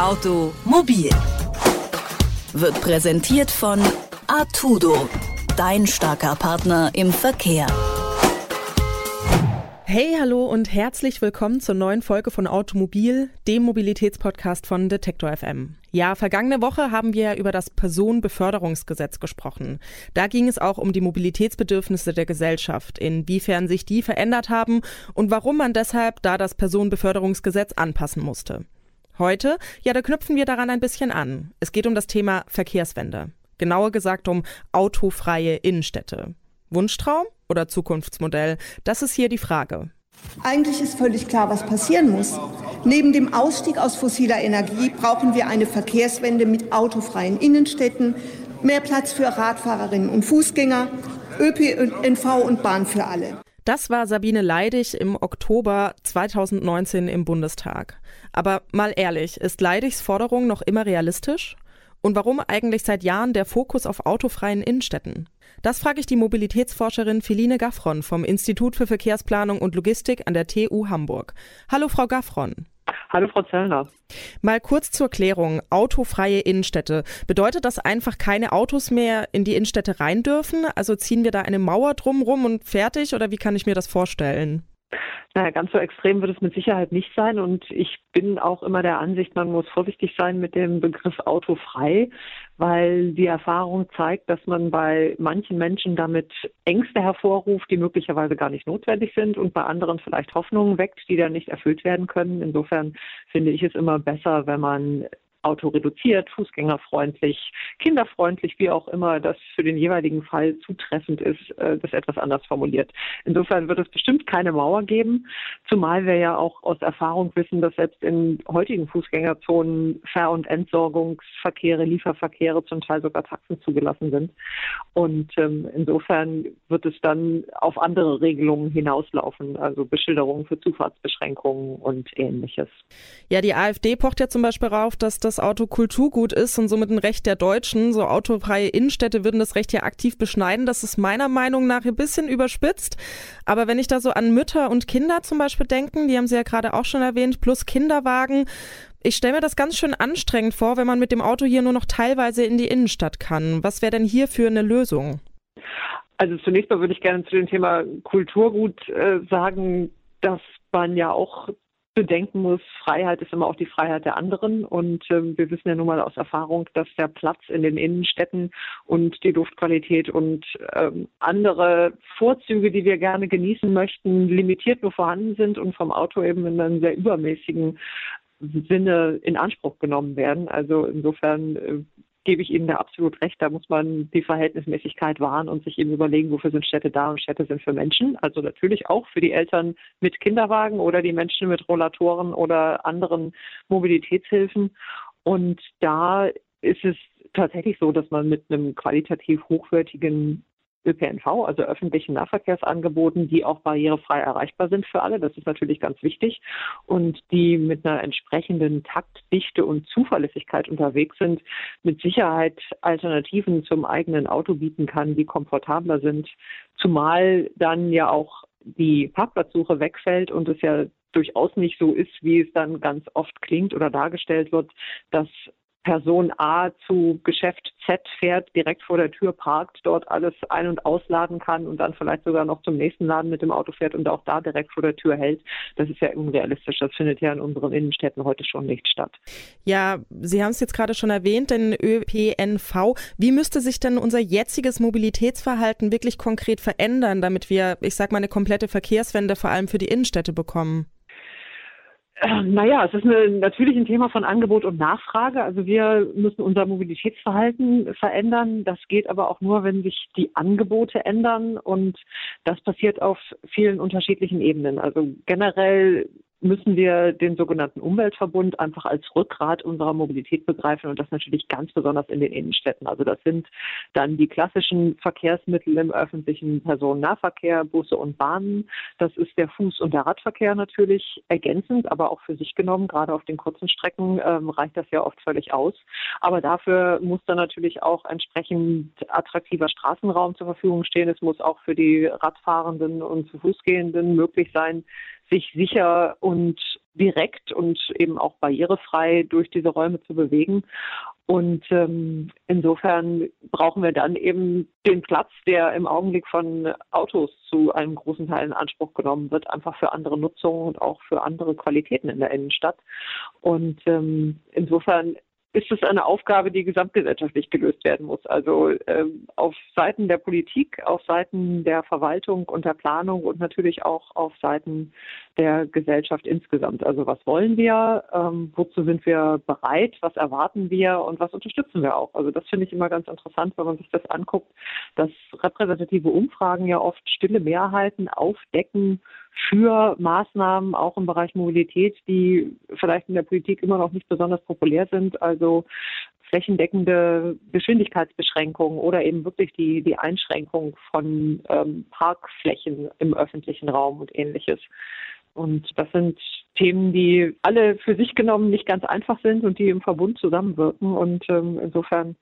Automobil wird präsentiert von Artudo, dein starker Partner im Verkehr. Hey, hallo und herzlich willkommen zur neuen Folge von Automobil, dem Mobilitätspodcast von Detektor FM. Ja, vergangene Woche haben wir über das Personenbeförderungsgesetz gesprochen. Da ging es auch um die Mobilitätsbedürfnisse der Gesellschaft, inwiefern sich die verändert haben und warum man deshalb da das Personenbeförderungsgesetz anpassen musste. Heute, ja, da knüpfen wir daran ein bisschen an. Es geht um das Thema Verkehrswende. Genauer gesagt um autofreie Innenstädte. Wunschtraum oder Zukunftsmodell? Das ist hier die Frage. Eigentlich ist völlig klar, was passieren muss. Neben dem Ausstieg aus fossiler Energie brauchen wir eine Verkehrswende mit autofreien Innenstädten, mehr Platz für Radfahrerinnen und Fußgänger, ÖPNV und Bahn für alle. Das war Sabine Leidig im Oktober 2019 im Bundestag. Aber mal ehrlich, ist Leidigs Forderung noch immer realistisch? Und warum eigentlich seit Jahren der Fokus auf autofreien Innenstädten? Das frage ich die Mobilitätsforscherin Philine Gaffron vom Institut für Verkehrsplanung und Logistik an der TU Hamburg. Hallo, Frau Gaffron. Hallo, Frau Zellner. Mal kurz zur Klärung. Autofreie Innenstädte. Bedeutet das einfach, keine Autos mehr in die Innenstädte rein dürfen? Also ziehen wir da eine Mauer drumrum und fertig? Oder wie kann ich mir das vorstellen? Naja, ganz so extrem wird es mit Sicherheit nicht sein. Und ich bin auch immer der Ansicht, man muss vorsichtig sein mit dem Begriff autofrei, weil die Erfahrung zeigt, dass man bei manchen Menschen damit Ängste hervorruft, die möglicherweise gar nicht notwendig sind und bei anderen vielleicht Hoffnungen weckt, die dann nicht erfüllt werden können. Insofern finde ich es immer besser, wenn man Auto reduziert, fußgängerfreundlich, kinderfreundlich, wie auch immer das für den jeweiligen Fall zutreffend ist, äh, das etwas anders formuliert. Insofern wird es bestimmt keine Mauer geben, zumal wir ja auch aus Erfahrung wissen, dass selbst in heutigen Fußgängerzonen Ver- und Entsorgungsverkehre, Lieferverkehre, zum Teil sogar Taxen zugelassen sind. Und ähm, insofern wird es dann auf andere Regelungen hinauslaufen, also Beschilderungen für Zufahrtsbeschränkungen und ähnliches. Ja, die AfD pocht ja zum Beispiel darauf, dass das das Auto Kulturgut ist und somit ein Recht der Deutschen. So autofreie Innenstädte würden das Recht ja aktiv beschneiden. Das ist meiner Meinung nach ein bisschen überspitzt. Aber wenn ich da so an Mütter und Kinder zum Beispiel denken, die haben Sie ja gerade auch schon erwähnt, plus Kinderwagen, ich stelle mir das ganz schön anstrengend vor, wenn man mit dem Auto hier nur noch teilweise in die Innenstadt kann. Was wäre denn hier für eine Lösung? Also zunächst mal würde ich gerne zu dem Thema Kulturgut äh, sagen, dass man ja auch bedenken muss, Freiheit ist immer auch die Freiheit der anderen. Und ähm, wir wissen ja nun mal aus Erfahrung, dass der Platz in den Innenstädten und die Luftqualität und ähm, andere Vorzüge, die wir gerne genießen möchten, limitiert nur vorhanden sind und vom Auto eben in einem sehr übermäßigen Sinne in Anspruch genommen werden. Also insofern äh, gebe ich Ihnen da absolut recht. Da muss man die Verhältnismäßigkeit wahren und sich eben überlegen, wofür sind Städte da und Städte sind für Menschen. Also natürlich auch für die Eltern mit Kinderwagen oder die Menschen mit Rollatoren oder anderen Mobilitätshilfen. Und da ist es tatsächlich so, dass man mit einem qualitativ hochwertigen ÖPNV, also öffentlichen Nahverkehrsangeboten, die auch barrierefrei erreichbar sind für alle. Das ist natürlich ganz wichtig. Und die mit einer entsprechenden Taktdichte und Zuverlässigkeit unterwegs sind, mit Sicherheit Alternativen zum eigenen Auto bieten kann, die komfortabler sind. Zumal dann ja auch die Parkplatzsuche wegfällt und es ja durchaus nicht so ist, wie es dann ganz oft klingt oder dargestellt wird, dass Person A zu Geschäft Z fährt, direkt vor der Tür parkt, dort alles ein- und ausladen kann und dann vielleicht sogar noch zum nächsten Laden mit dem Auto fährt und auch da direkt vor der Tür hält. Das ist ja unrealistisch. Das findet ja in unseren Innenstädten heute schon nicht statt. Ja, Sie haben es jetzt gerade schon erwähnt, den ÖPNV. Wie müsste sich denn unser jetziges Mobilitätsverhalten wirklich konkret verändern, damit wir, ich sag mal, eine komplette Verkehrswende vor allem für die Innenstädte bekommen? Äh, naja, es ist eine, natürlich ein Thema von Angebot und Nachfrage. Also wir müssen unser Mobilitätsverhalten verändern. Das geht aber auch nur, wenn sich die Angebote ändern. Und das passiert auf vielen unterschiedlichen Ebenen. Also generell müssen wir den sogenannten Umweltverbund einfach als Rückgrat unserer Mobilität begreifen und das natürlich ganz besonders in den Innenstädten. Also das sind dann die klassischen Verkehrsmittel im öffentlichen Personennahverkehr, Busse und Bahnen. Das ist der Fuß- und der Radverkehr natürlich ergänzend, aber auch für sich genommen. Gerade auf den kurzen Strecken ähm, reicht das ja oft völlig aus. Aber dafür muss dann natürlich auch entsprechend attraktiver Straßenraum zur Verfügung stehen. Es muss auch für die Radfahrenden und zu Fußgehenden möglich sein, sich sicher und direkt und eben auch barrierefrei durch diese Räume zu bewegen. Und ähm, insofern brauchen wir dann eben den Platz, der im Augenblick von Autos zu einem großen Teil in Anspruch genommen wird, einfach für andere Nutzungen und auch für andere Qualitäten in der Innenstadt. Und ähm, insofern ist es eine Aufgabe, die gesamtgesellschaftlich gelöst werden muss. Also ähm, auf Seiten der Politik, auf Seiten der Verwaltung und der Planung und natürlich auch auf Seiten der Gesellschaft insgesamt. Also was wollen wir, ähm, wozu sind wir bereit, was erwarten wir und was unterstützen wir auch. Also das finde ich immer ganz interessant, wenn man sich das anguckt, dass repräsentative Umfragen ja oft stille Mehrheiten aufdecken für Maßnahmen auch im Bereich Mobilität, die vielleicht in der Politik immer noch nicht besonders populär sind. Also flächendeckende Geschwindigkeitsbeschränkungen oder eben wirklich die, die Einschränkung von ähm, Parkflächen im öffentlichen Raum und ähnliches. Und das sind Themen, die alle für sich genommen nicht ganz einfach sind und die im Verbund zusammenwirken und ähm, insofern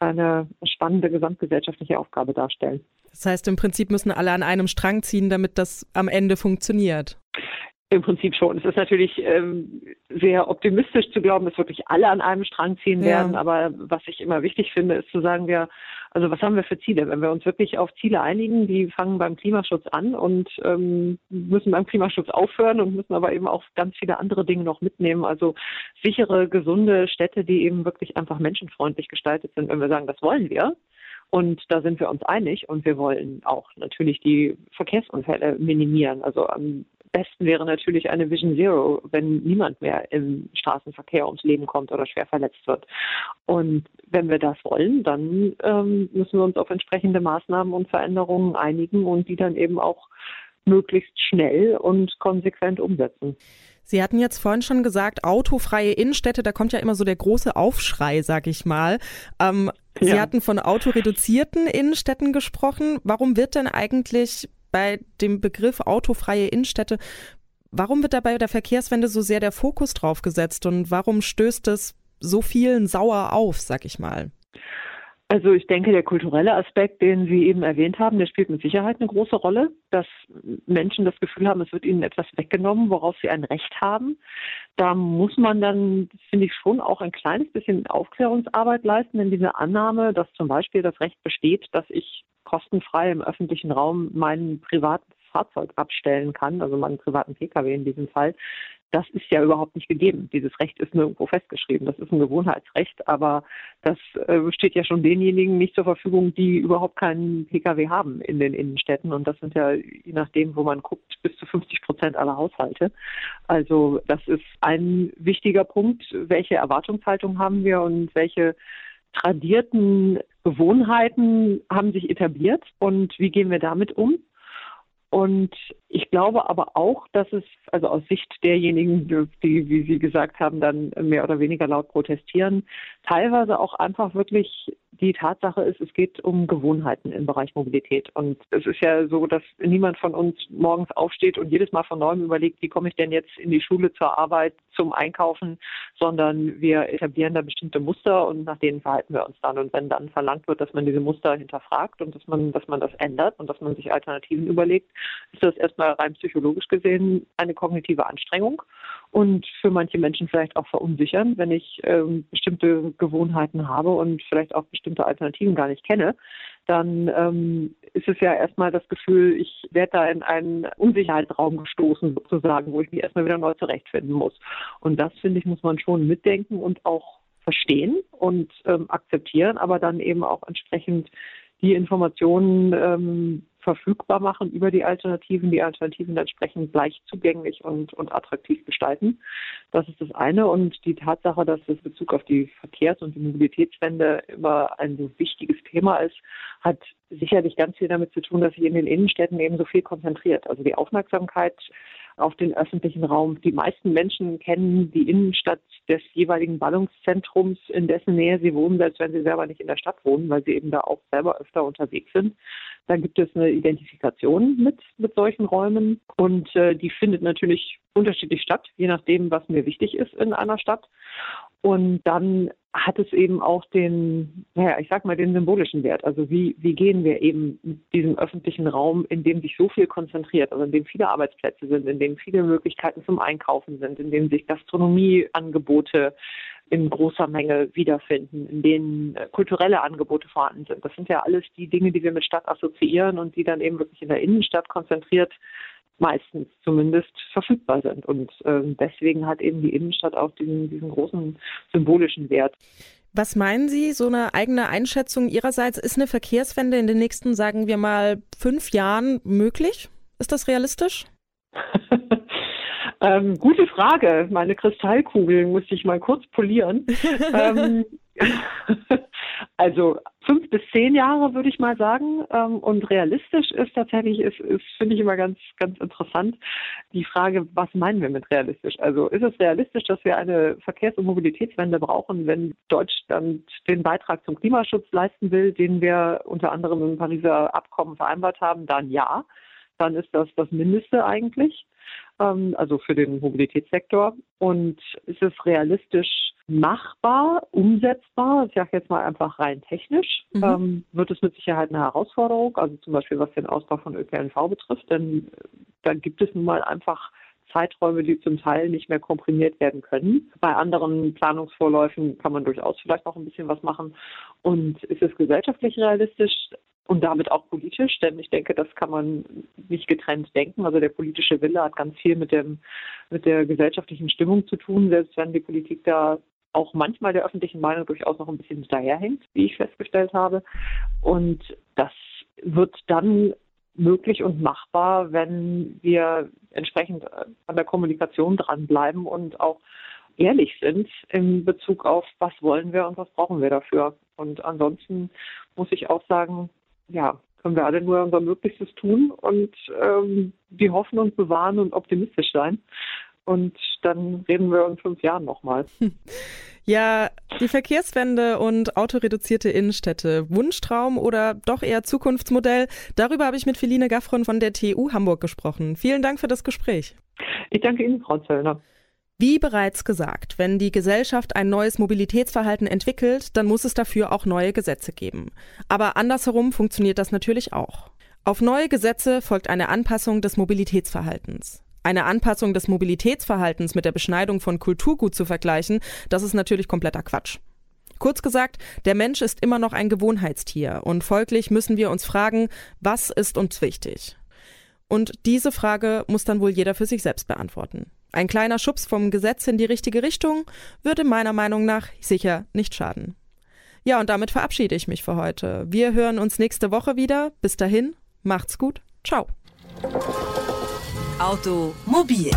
eine spannende gesamtgesellschaftliche Aufgabe darstellen. Das heißt, im Prinzip müssen alle an einem Strang ziehen, damit das am Ende funktioniert. Im Prinzip schon. Es ist natürlich ähm, sehr optimistisch zu glauben, dass wirklich alle an einem Strang ziehen ja. werden. Aber was ich immer wichtig finde, ist zu sagen, wir, also was haben wir für Ziele? Wenn wir uns wirklich auf Ziele einigen, die fangen beim Klimaschutz an und ähm, müssen beim Klimaschutz aufhören und müssen aber eben auch ganz viele andere Dinge noch mitnehmen. Also sichere, gesunde Städte, die eben wirklich einfach menschenfreundlich gestaltet sind. Wenn wir sagen, das wollen wir, und da sind wir uns einig und wir wollen auch natürlich die Verkehrsunfälle minimieren. Also am besten wäre natürlich eine Vision Zero, wenn niemand mehr im Straßenverkehr ums Leben kommt oder schwer verletzt wird. Und wenn wir das wollen, dann ähm, müssen wir uns auf entsprechende Maßnahmen und Veränderungen einigen und die dann eben auch möglichst schnell und konsequent umsetzen. Sie hatten jetzt vorhin schon gesagt, autofreie Innenstädte, da kommt ja immer so der große Aufschrei, sag ich mal. Ähm, ja. Sie hatten von autoreduzierten Innenstädten gesprochen. Warum wird denn eigentlich bei dem Begriff autofreie Innenstädte, warum wird da bei der Verkehrswende so sehr der Fokus drauf gesetzt und warum stößt es so vielen sauer auf, sag ich mal? Also ich denke, der kulturelle Aspekt, den Sie eben erwähnt haben, der spielt mit Sicherheit eine große Rolle, dass Menschen das Gefühl haben, es wird ihnen etwas weggenommen, worauf sie ein Recht haben. Da muss man dann, finde ich, schon auch ein kleines bisschen Aufklärungsarbeit leisten, denn diese Annahme, dass zum Beispiel das Recht besteht, dass ich kostenfrei im öffentlichen Raum meinen privaten Fahrzeug abstellen kann, also meinen privaten Pkw in diesem Fall, das ist ja überhaupt nicht gegeben. Dieses Recht ist nirgendwo festgeschrieben. Das ist ein Gewohnheitsrecht, aber das äh, steht ja schon denjenigen nicht zur Verfügung, die überhaupt keinen Pkw haben in den Innenstädten. Und das sind ja, je nachdem, wo man guckt, bis zu 50 Prozent aller Haushalte. Also das ist ein wichtiger Punkt. Welche Erwartungshaltung haben wir und welche tradierten Gewohnheiten haben sich etabliert und wie gehen wir damit um? Und ich glaube aber auch, dass es, also aus Sicht derjenigen, die, wie Sie gesagt haben, dann mehr oder weniger laut protestieren, teilweise auch einfach wirklich die Tatsache ist, es geht um Gewohnheiten im Bereich Mobilität. Und es ist ja so, dass niemand von uns morgens aufsteht und jedes Mal von neuem überlegt, wie komme ich denn jetzt in die Schule, zur Arbeit, zum Einkaufen, sondern wir etablieren da bestimmte Muster und nach denen verhalten wir uns dann. Und wenn dann verlangt wird, dass man diese Muster hinterfragt und dass man, dass man das ändert und dass man sich Alternativen überlegt, ist das erstmal rein psychologisch gesehen eine kognitive Anstrengung und für manche Menschen vielleicht auch verunsichern, wenn ich ähm, bestimmte Gewohnheiten habe und vielleicht auch bestimmte Alternativen gar nicht kenne, dann ähm, ist es ja erstmal das Gefühl, ich werde da in einen Unsicherheitsraum gestoßen sozusagen, wo ich mich erstmal wieder neu zurechtfinden muss. Und das, finde ich, muss man schon mitdenken und auch verstehen und ähm, akzeptieren, aber dann eben auch entsprechend die Informationen ähm, verfügbar machen über die Alternativen, die Alternativen entsprechend leicht zugänglich und, und attraktiv gestalten. Das ist das eine. Und die Tatsache, dass das Bezug auf die Verkehrs- und die Mobilitätswende immer ein so wichtiges Thema ist, hat sicherlich ganz viel damit zu tun, dass sich in den Innenstädten eben so viel konzentriert. Also die Aufmerksamkeit auf den öffentlichen Raum. Die meisten Menschen kennen die Innenstadt des jeweiligen Ballungszentrums, in dessen Nähe sie wohnen, selbst wenn sie selber nicht in der Stadt wohnen, weil sie eben da auch selber öfter unterwegs sind. Dann gibt es eine Identifikation mit, mit solchen Räumen und äh, die findet natürlich unterschiedlich statt, je nachdem, was mir wichtig ist in einer Stadt. Und dann hat es eben auch den, naja, ich sag mal, den symbolischen Wert. Also wie, wie gehen wir eben mit diesem öffentlichen Raum, in dem sich so viel konzentriert, also in dem viele Arbeitsplätze sind, in dem viele Möglichkeiten zum Einkaufen sind, in dem sich Gastronomieangebote in großer Menge wiederfinden, in denen äh, kulturelle Angebote vorhanden sind. Das sind ja alles die Dinge, die wir mit Stadt assoziieren und die dann eben wirklich in der Innenstadt konzentriert meistens zumindest verfügbar sind. Und ähm, deswegen hat eben die Innenstadt auch diesen, diesen großen symbolischen Wert. Was meinen Sie, so eine eigene Einschätzung Ihrerseits, ist eine Verkehrswende in den nächsten, sagen wir mal, fünf Jahren möglich? Ist das realistisch? ähm, gute Frage. Meine Kristallkugeln muss ich mal kurz polieren. ähm, also fünf bis zehn Jahre würde ich mal sagen. Ähm, und realistisch ist tatsächlich, ist, ist finde ich immer ganz, ganz interessant, die Frage, was meinen wir mit realistisch? Also ist es realistisch, dass wir eine Verkehrs- und Mobilitätswende brauchen, wenn Deutschland den Beitrag zum Klimaschutz leisten will, den wir unter anderem im Pariser Abkommen vereinbart haben? Dann ja. Dann ist das das Mindeste eigentlich also für den Mobilitätssektor. Und ist es realistisch machbar, umsetzbar? Ich sage jetzt mal einfach rein technisch. Mhm. Ähm, wird es mit Sicherheit eine Herausforderung, also zum Beispiel was den Ausbau von ÖPNV betrifft, denn äh, da gibt es nun mal einfach Zeiträume, die zum Teil nicht mehr komprimiert werden können. Bei anderen Planungsvorläufen kann man durchaus vielleicht noch ein bisschen was machen. Und ist es gesellschaftlich realistisch? Und damit auch politisch, denn ich denke, das kann man nicht getrennt denken. Also der politische Wille hat ganz viel mit dem mit der gesellschaftlichen Stimmung zu tun, selbst wenn die Politik da auch manchmal der öffentlichen Meinung durchaus noch ein bisschen hinterherhängt, wie ich festgestellt habe. Und das wird dann möglich und machbar, wenn wir entsprechend an der Kommunikation dranbleiben und auch ehrlich sind in Bezug auf, was wollen wir und was brauchen wir dafür. Und ansonsten muss ich auch sagen, ja, können wir alle nur unser Möglichstes tun und ähm, die hoffen und bewahren und optimistisch sein. Und dann reden wir in fünf Jahren nochmal. Ja, die Verkehrswende und autoreduzierte Innenstädte, Wunschtraum oder doch eher Zukunftsmodell, darüber habe ich mit Feline Gaffron von der TU Hamburg gesprochen. Vielen Dank für das Gespräch. Ich danke Ihnen, Frau Zöllner. Wie bereits gesagt, wenn die Gesellschaft ein neues Mobilitätsverhalten entwickelt, dann muss es dafür auch neue Gesetze geben. Aber andersherum funktioniert das natürlich auch. Auf neue Gesetze folgt eine Anpassung des Mobilitätsverhaltens. Eine Anpassung des Mobilitätsverhaltens mit der Beschneidung von Kulturgut zu vergleichen, das ist natürlich kompletter Quatsch. Kurz gesagt, der Mensch ist immer noch ein Gewohnheitstier und folglich müssen wir uns fragen, was ist uns wichtig? Und diese Frage muss dann wohl jeder für sich selbst beantworten. Ein kleiner Schubs vom Gesetz in die richtige Richtung würde meiner Meinung nach sicher nicht schaden. Ja, und damit verabschiede ich mich für heute. Wir hören uns nächste Woche wieder. Bis dahin, macht's gut. Ciao. Automobil